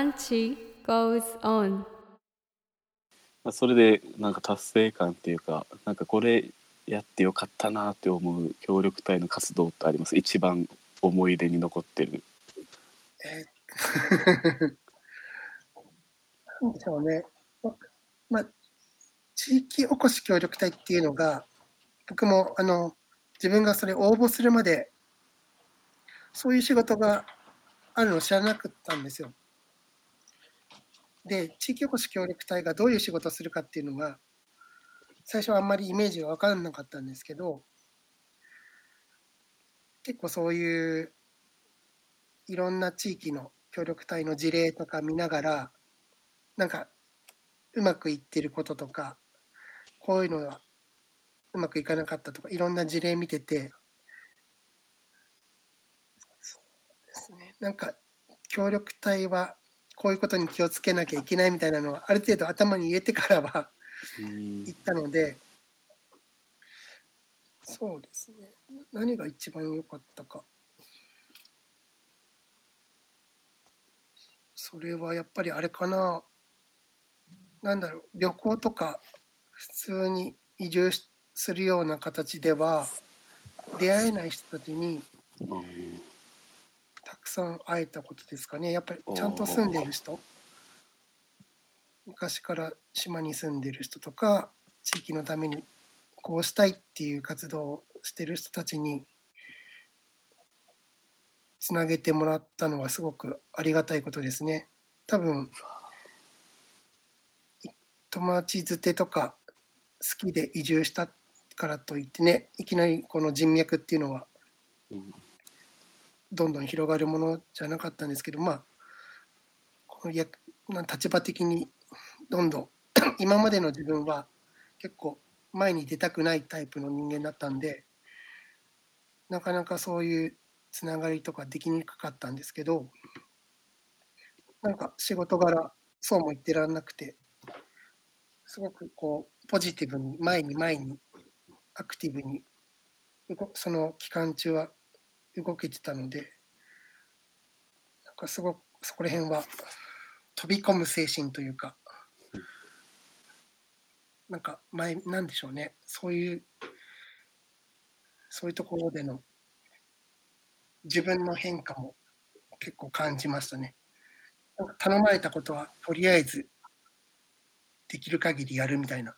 Lunch goes on. それでなんか達成感っていうかなんかこれやってよかったなって思う協力隊の活動ってあります？一番思い出に残ってるえーなんでしょうね。ままあ、地域おこし協力隊っていうのが、僕もあの自分がそれ応募するまで、そういう仕事があるのを知らなかったんですよ。で、地域おこし協力隊がどういう仕事をするかっていうのが、最初はあんまりイメージが分からなかったんですけど、結構そういういろんな地域の協力隊の事例とか見ながら、なんかうまくいってることとか、こういうのはうまくいかなかったとか、いろんな事例見てて、そうですね、なんか協力隊はこういうことに気をつけなきゃいけないみたいなのは、ある程度頭に入れてからは行ったので、そうですね、何が一番良かったか。それはやっぱりあれかな、なんだろう、旅行とか普通に移住しするような形では出会えない人たちにさん会えたことですかね。やっぱりちゃんと住んでる人、昔から島に住んでる人とか、地域のためにこうしたいっていう活動をしてる人たちにつなげてもらったのはすごくありがたいことですね。多分友達づてとか好きで移住したからといってねいきなりこの人脈っていうのはどんどん広がるものじゃなかったんですけどまあこのやな立場的にどんどん 今までの自分は結構前に出たくないタイプの人間だったんでなかなかそういうつながりとかできにくかったんですけどなんか仕事柄そうも言ってらんなくてすごくこうポジティブに前に前にアクティブにその期間中は動けてたのでなんかすごくそこら辺は飛び込む精神というかなんか前なんでしょうねそういうそういうところでの自分の変化も結構感じましたね。頼まれたことはとりあえずできる限りやるみたいな。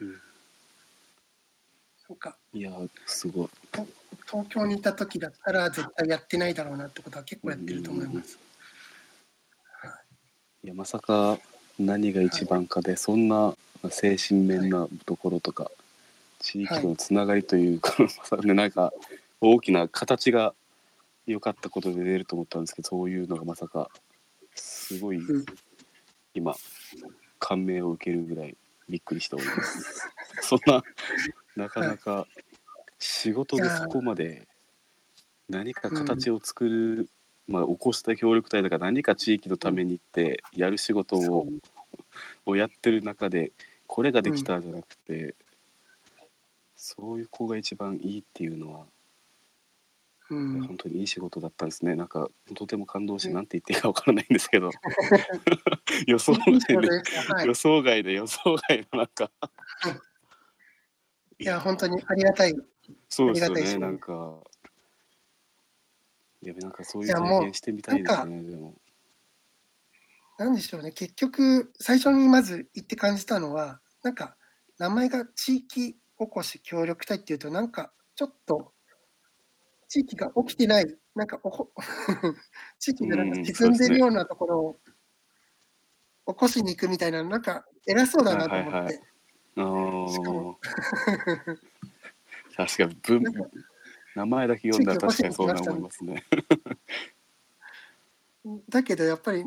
うんなんかいやすごい東京にいた時だったら絶対やってないだろうなってことは結構やってると思います。いやまさか何が一番かで、そんな精神面なところとか地域とのつながりというか、まさかねなんか大きな形が良かったことで出ると思ったんですけどそういうのがまさかすごいうん今感銘を受けるぐらいびっくりしております。そんななかなか仕事でそこまで何か形を作る、まあ起こした協力隊とか何か地域のためにってやる仕事ををやってる中でこれができたじゃなくて、そういう子が一番いいっていうのは、うん、本当にいい仕事だったんですね。なんかとても感動して何て言っていいかわからないんですけど。予想外で、はい。予想外で予想外のなんかいや、本当にありがたい。そうですよねねなんかいやなんかそういう体験してみたいですねでも。なんでしょうね、結局、最初にまず言って感じたのは、なんか、名前が地域おこし協力隊っていうと、なんか、ちょっと、地域が起きてない、なんかおこ、地域がなんかうん沈んでるようなところを起こしに行くみたいな、なんか、偉そうだなと思って。はいはいあしかも。ー 確かに文名前だけ読んだら確かにそうな思いますね。だけどやっぱり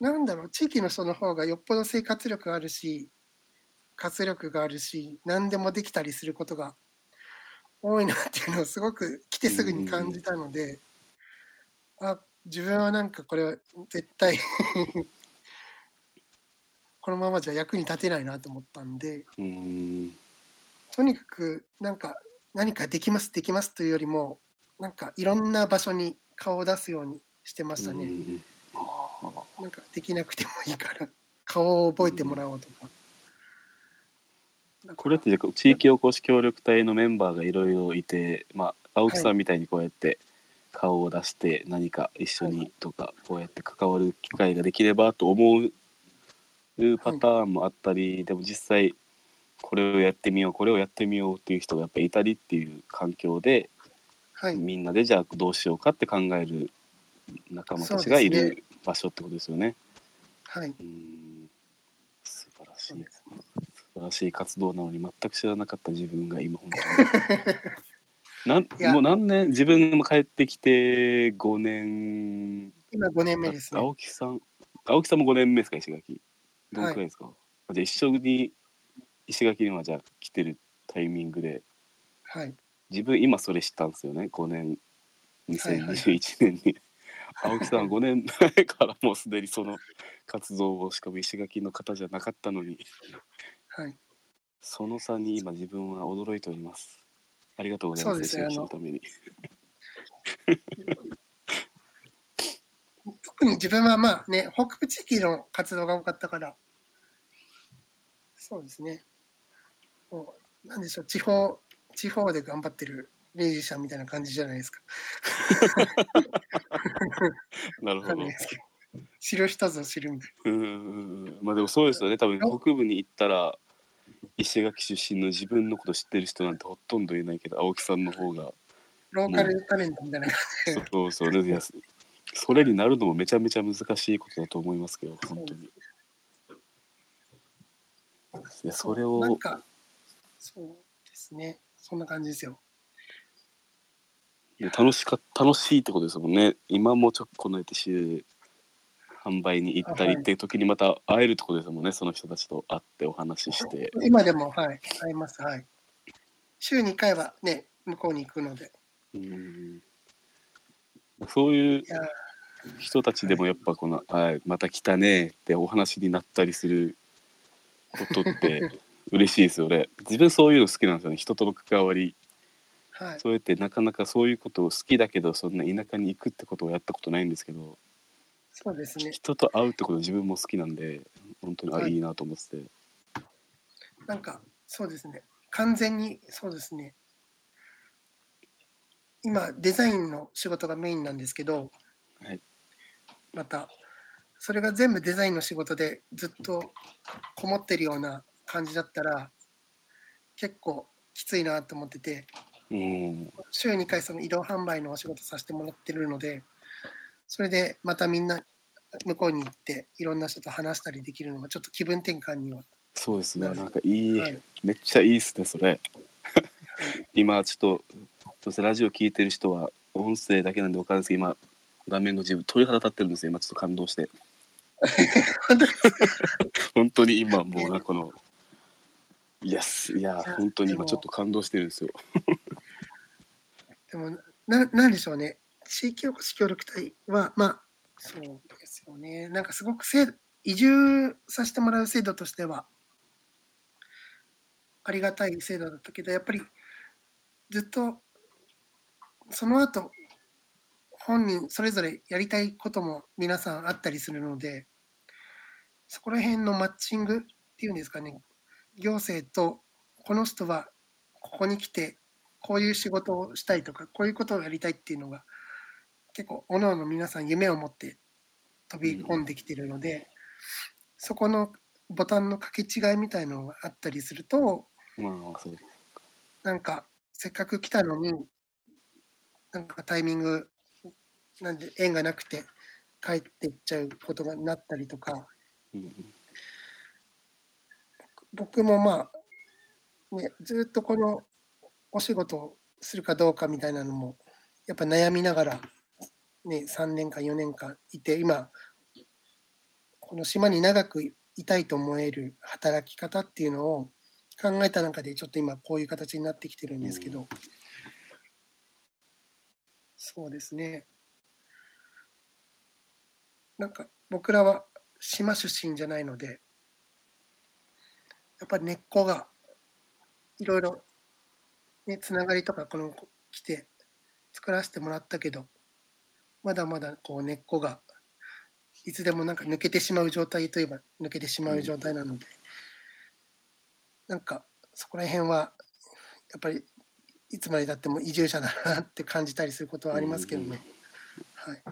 なんだろう地域の人の方がよっぽど生活力があるし活力があるし何でもできたりすることが多いなっていうのをすごく来てすぐに感じたので、あ自分はなんかこれは絶対 このままじゃ役に立てないなと思ったんでとにかくなんか何かできますできますというよりもなんかいろんな場所に顔を出すようにしてましたね。なんかできなくてもいいから顔を覚えてもらおうとか。これって地域おこし協力隊のメンバーがいろいろいて、まあ、青木さんみたいにこうやって顔を出して何か一緒にとかこうやって関わる機会ができればと思うパターンもあったり、でも実際これをやってみようこれをやってみようっていう人がやっぱりいたりっていう環境で、はい、みんなでじゃあどうしようかって考える仲間たちがいる場所ってことですよね。はい、うん。素晴らしい。素晴らしい活動なのに全く知らなかった自分が今本当に。なんもう何年？自分も帰ってきて5年。今5年目ですね。青木さん。青木さんも5年目ですか石垣。どのくらいですか、はい、じゃあ一緒に石垣にはじゃあ来てるタイミングで、はい、自分今それ知ったんですよね。5年。2021年に、はいはい。青木さんは 5年前からもうすでにその活動をしかも石垣の方じゃなかったのに、はい、その差に今自分は驚いております。ありがとうございます。石垣のために。特に自分はまあね北部地域の活動が多かったから。そうですねもうなんでしょう地方地方で頑張ってるミュージシャンみたいな感じじゃないですか。なるほど。知る人ぞ知るみたいな。うんまあでもそうですよね。多分北部に行ったら石垣出身の自分のこと知ってる人なんてほとんどいないけど青木さんの方が。ローカルタレントみたいな感じで。そうそう。いやそれになるのもめちゃめちゃ難しいことだと思いますけど本当に。いやそれを。なんかそうですね。そんな感じですよ。楽しか楽しいってことですもんね。今もちょっとこの週販売に行ったりっていう時にまた会えるってことですもんね、その人たちと会ってお話しして。今でもはい会いますはい。週2回はね向こうに行くので。うん。そういう人たちでもやっぱこの「はい、また来たね」ってお話になったりすることって 嬉しいですよね。自分そういうの好きなんですよね。人との関わり。はい、そうやってなかなかそういうことを好きだけどそんな田舎に行くってことをやったことないんですけどそうですね。人と会うってこと自分も好きなんで本当に、はい、あいいなと思ってて。なんかそうですね。完全にそうですね。今デザインの仕事がメインなんですけど、はい、またそれが全部デザインの仕事でずっとこもってるような感じだったら結構きついなと思っててうん、週2回その移動販売のお仕事させてもらってるのでそれでまたみんな向こうに行っていろんな人と話したりできるのがちょっと気分転換にはそうですね。なんかいい、はい、めっちゃいいっすねそれ。今ちょっとそしてラジオ聞いてる人は音声だけなんで分かるんですけど今画面の自分鳥肌立ってるんですよ今ちょっと感動して。本当に今もうなこのいやいや本当に今ちょっと感動してるんですよでもな、なんでしょうね。地域おこし協力隊は、まあ、そうですよね。なんかすごく制移住させてもらう制度としては、ありがたい制度だったけど、やっぱりずっとその後、本人それぞれやりたいことも皆さんあったりするので、そこら辺のマッチングっていうんですかね、行政とこの人はここに来てこういう仕事をしたいとかこういうことをやりたいっていうのが結構おのおの皆さん夢を持って飛び込んできてるので、うん、そこのボタンの掛け違いみたいのがあったりすると、まあ、そうなんかせっかく来たのになんかタイミングなんで縁がなくて帰っていっちゃうことがなったりとか、うん、僕もまあ、ね、ずっとこのお仕事をするかどうかみたいなのもやっぱ悩みながら、ね、3年間4年間いて今この島に長くいたいと思える働き方っていうのを考えた中でちょっと今こういう形になってきてるんですけど、そうですね。なんか僕らは島出身じゃないのでやっぱり根っこがいろいろね、つながりとかこの来て作らせてもらったけどまだまだこう根っこがいつでもなんか抜けてしまう状態といえば抜けてしまう状態なので、なんかそこら辺はやっぱりいつまでたっても移住者だなって感じたりすることはありますけどね。はい。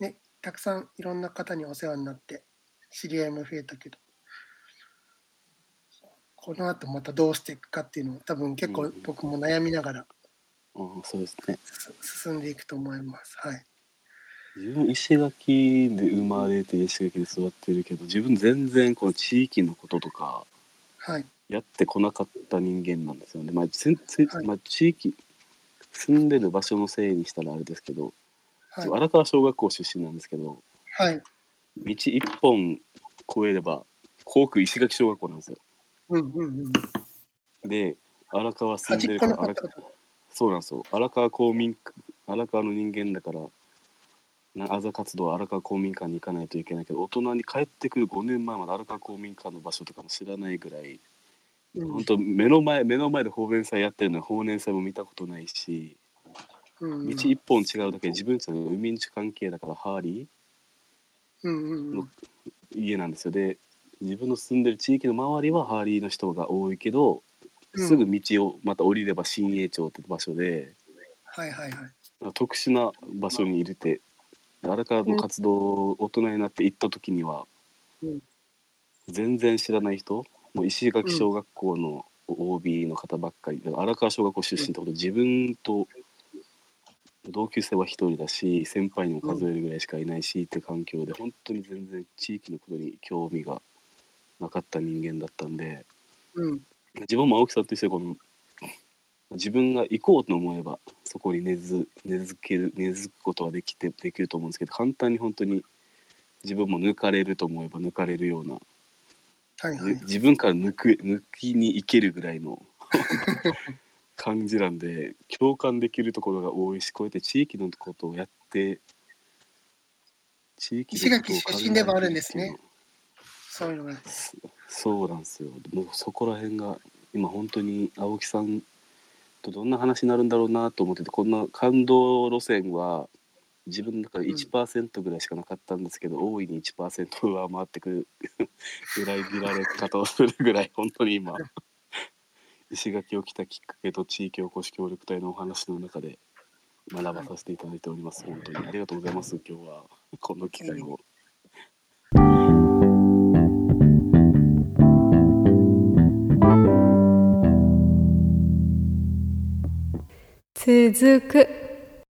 ね、たくさんいろんな方にお世話になって知り合いも増えたけど、この後またどうしていくかっていうのを多分結構僕も悩みながらうん、そうですね。す進んでいくと思います。はい。自分石垣で生まれて石垣で育ってるけど自分全然この地域のこととかはい。やってこなかった人間なんですよね。まあ、はいまあ、地域住んでる場所のせいにしたらあれですけど、はい。荒川小学校出身なんですけどはい。道一本越えれば校区石垣小学校なんですよ。うんうんうん。で荒川住んでるから荒の方ってこと。そうなんですよ。荒川公民館荒川の人間だからなあざ活動は荒川公民館に行かないといけないけど大人に帰ってくる5年前まで荒川公民館の場所とかも知らないぐらいうん。本当目の前目の前で放弁祭やってるのに放年祭も見たことないしうんうん。道一本違うだけで自分たちの海んち関係だからハーリー家なんですよ。で自分の住んでる地域の周りはハーリーの人が多いけどうん。すぐ道をまた降りれば新栄町って場所ではいはいはい。特殊な場所にいるて荒川の活動大人になって行った時にはうん。全然知らない人もう石垣小学校の OB の方ばっかりで荒川小学校出身ってことで自分と同級生は一人だし先輩にも数えるぐらいしかいないしって環境で本当に全然地域のことに興味がなかった人間だったんでうん自分も青木さんと一緒にこの自分が行こうと思えばそこに根づ根付ける根付くことはできてできると思うんですけど簡単に本当に自分も抜かれると思えば抜かれるようなはいはい。自分から抜く抜きに行けるぐらいの 感じなんで共感できるところが多いしこうやって地域のことをやって地域のことを石垣出身でもあるんですねそういうのが。そそうなんですよもうそこら辺が今本当に青木さんとどんな話になるんだろうなと思っててこんな感動路線は自分の中でうん1%ぐらいしかなかったんですけど、大いに1%上回ってくる 裏切られ方をするぐらい本当に今 石垣を来たきっかけと地域おこし協力隊のお話の中で学ばさせていただいております本当にありがとうございます今日はこの機会を。続く。